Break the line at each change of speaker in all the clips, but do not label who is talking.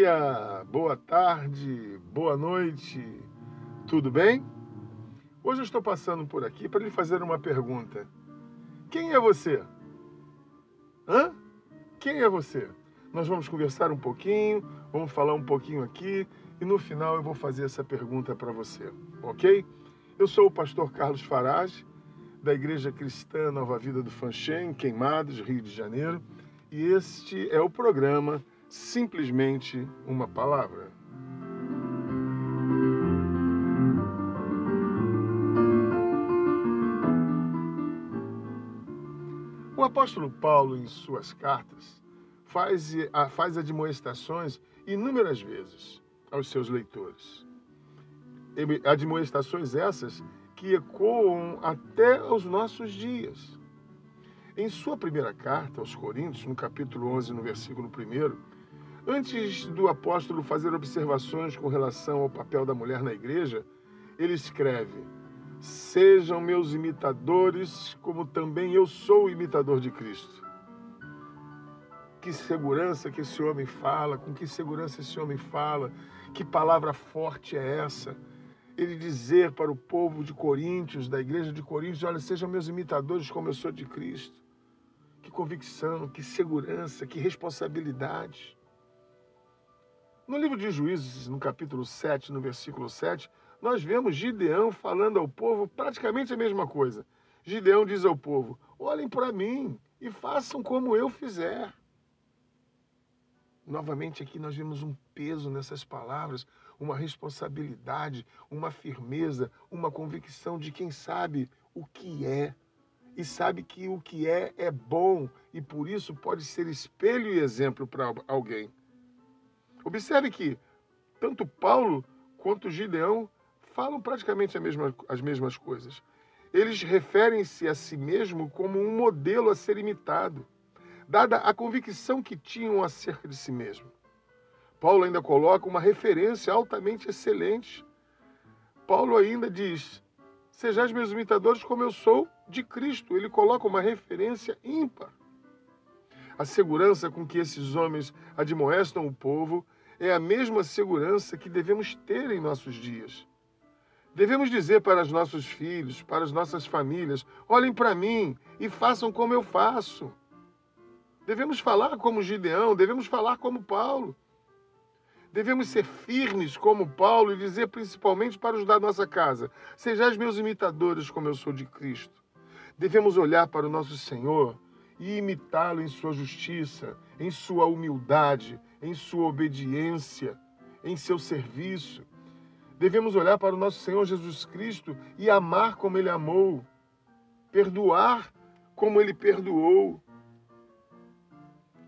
dia, boa tarde, boa noite, tudo bem? Hoje eu estou passando por aqui para lhe fazer uma pergunta. Quem é você? Hã? Quem é você? Nós vamos conversar um pouquinho, vamos falar um pouquinho aqui e no final eu vou fazer essa pergunta para você, ok? Eu sou o pastor Carlos Farage, da Igreja Cristã Nova Vida do Fanchen, Queimados, Rio de Janeiro, e este é o programa Simplesmente uma Palavra. O apóstolo Paulo, em suas cartas, faz, faz admoestações inúmeras vezes aos seus leitores. Admoestações essas que ecoam até os nossos dias. Em sua primeira carta aos Coríntios, no capítulo 11, no versículo 1, antes do apóstolo fazer observações com relação ao papel da mulher na igreja, ele escreve: Sejam meus imitadores, como também eu sou imitador de Cristo. Que segurança que esse homem fala, com que segurança esse homem fala, que palavra forte é essa? Ele dizer para o povo de Coríntios, da igreja de Coríntios: Olha, sejam meus imitadores, como eu sou de Cristo. Que convicção, que segurança, que responsabilidade. No livro de Juízes, no capítulo 7, no versículo 7, nós vemos Gideão falando ao povo praticamente a mesma coisa. Gideão diz ao povo: Olhem para mim e façam como eu fizer. Novamente aqui nós vemos um peso nessas palavras, uma responsabilidade, uma firmeza, uma convicção de quem sabe o que é e sabe que o que é é bom e por isso pode ser espelho e exemplo para alguém. Observe que tanto Paulo quanto Gideão falam praticamente mesma, as mesmas coisas. Eles referem-se a si mesmo como um modelo a ser imitado, dada a convicção que tinham acerca de si mesmo. Paulo ainda coloca uma referência altamente excelente. Paulo ainda diz: Sejais meus imitadores como eu sou de Cristo. Ele coloca uma referência ímpar. A segurança com que esses homens admoestam o povo é a mesma segurança que devemos ter em nossos dias. Devemos dizer para os nossos filhos, para as nossas famílias: olhem para mim e façam como eu faço. Devemos falar como Gideão, devemos falar como Paulo. Devemos ser firmes como Paulo e dizer principalmente para os da nossa casa: Sejais meus imitadores, como eu sou de Cristo. Devemos olhar para o nosso Senhor e imitá-lo em sua justiça, em sua humildade, em sua obediência, em seu serviço. Devemos olhar para o nosso Senhor Jesus Cristo e amar como ele amou, perdoar como ele perdoou.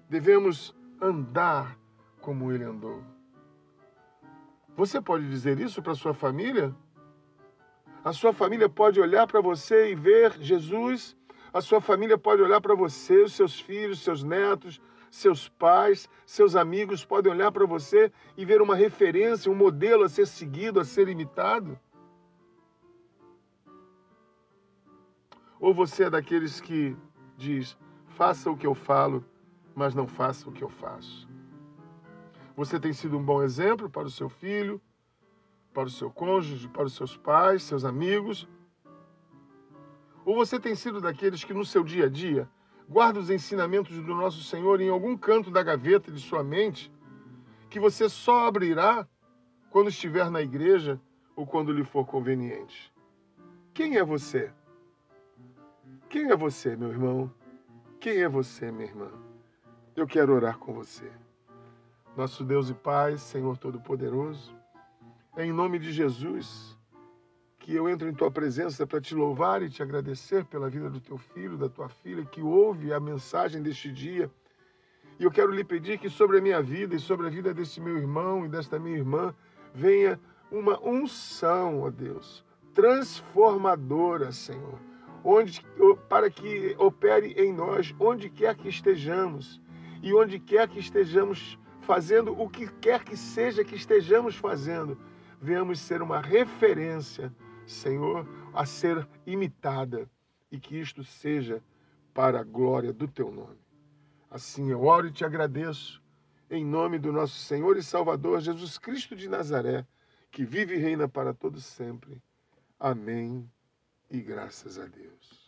Devemos andar como ele andou. Você pode dizer isso para sua família? A sua família pode olhar para você e ver Jesus. A sua família pode olhar para você, os seus filhos, seus netos, seus pais, seus amigos podem olhar para você e ver uma referência, um modelo a ser seguido, a ser imitado? Ou você é daqueles que diz: faça o que eu falo, mas não faça o que eu faço? Você tem sido um bom exemplo para o seu filho, para o seu cônjuge, para os seus pais, seus amigos? Ou você tem sido daqueles que no seu dia a dia guarda os ensinamentos do nosso Senhor em algum canto da gaveta de sua mente, que você só abrirá quando estiver na igreja ou quando lhe for conveniente? Quem é você? Quem é você, meu irmão? Quem é você, minha irmã? Eu quero orar com você. Nosso Deus e Pai, Senhor Todo-Poderoso, em nome de Jesus que eu entro em tua presença para te louvar e te agradecer pela vida do teu filho, da tua filha, que ouve a mensagem deste dia. E eu quero lhe pedir que sobre a minha vida e sobre a vida deste meu irmão e desta minha irmã venha uma unção, ó Deus, transformadora, Senhor, onde para que opere em nós onde quer que estejamos e onde quer que estejamos fazendo o que quer que seja que estejamos fazendo, venhamos ser uma referência, Senhor, a ser imitada e que isto seja para a glória do teu nome. Assim eu oro e te agradeço, em nome do nosso Senhor e Salvador Jesus Cristo de Nazaré, que vive e reina para todos sempre. Amém e graças a Deus.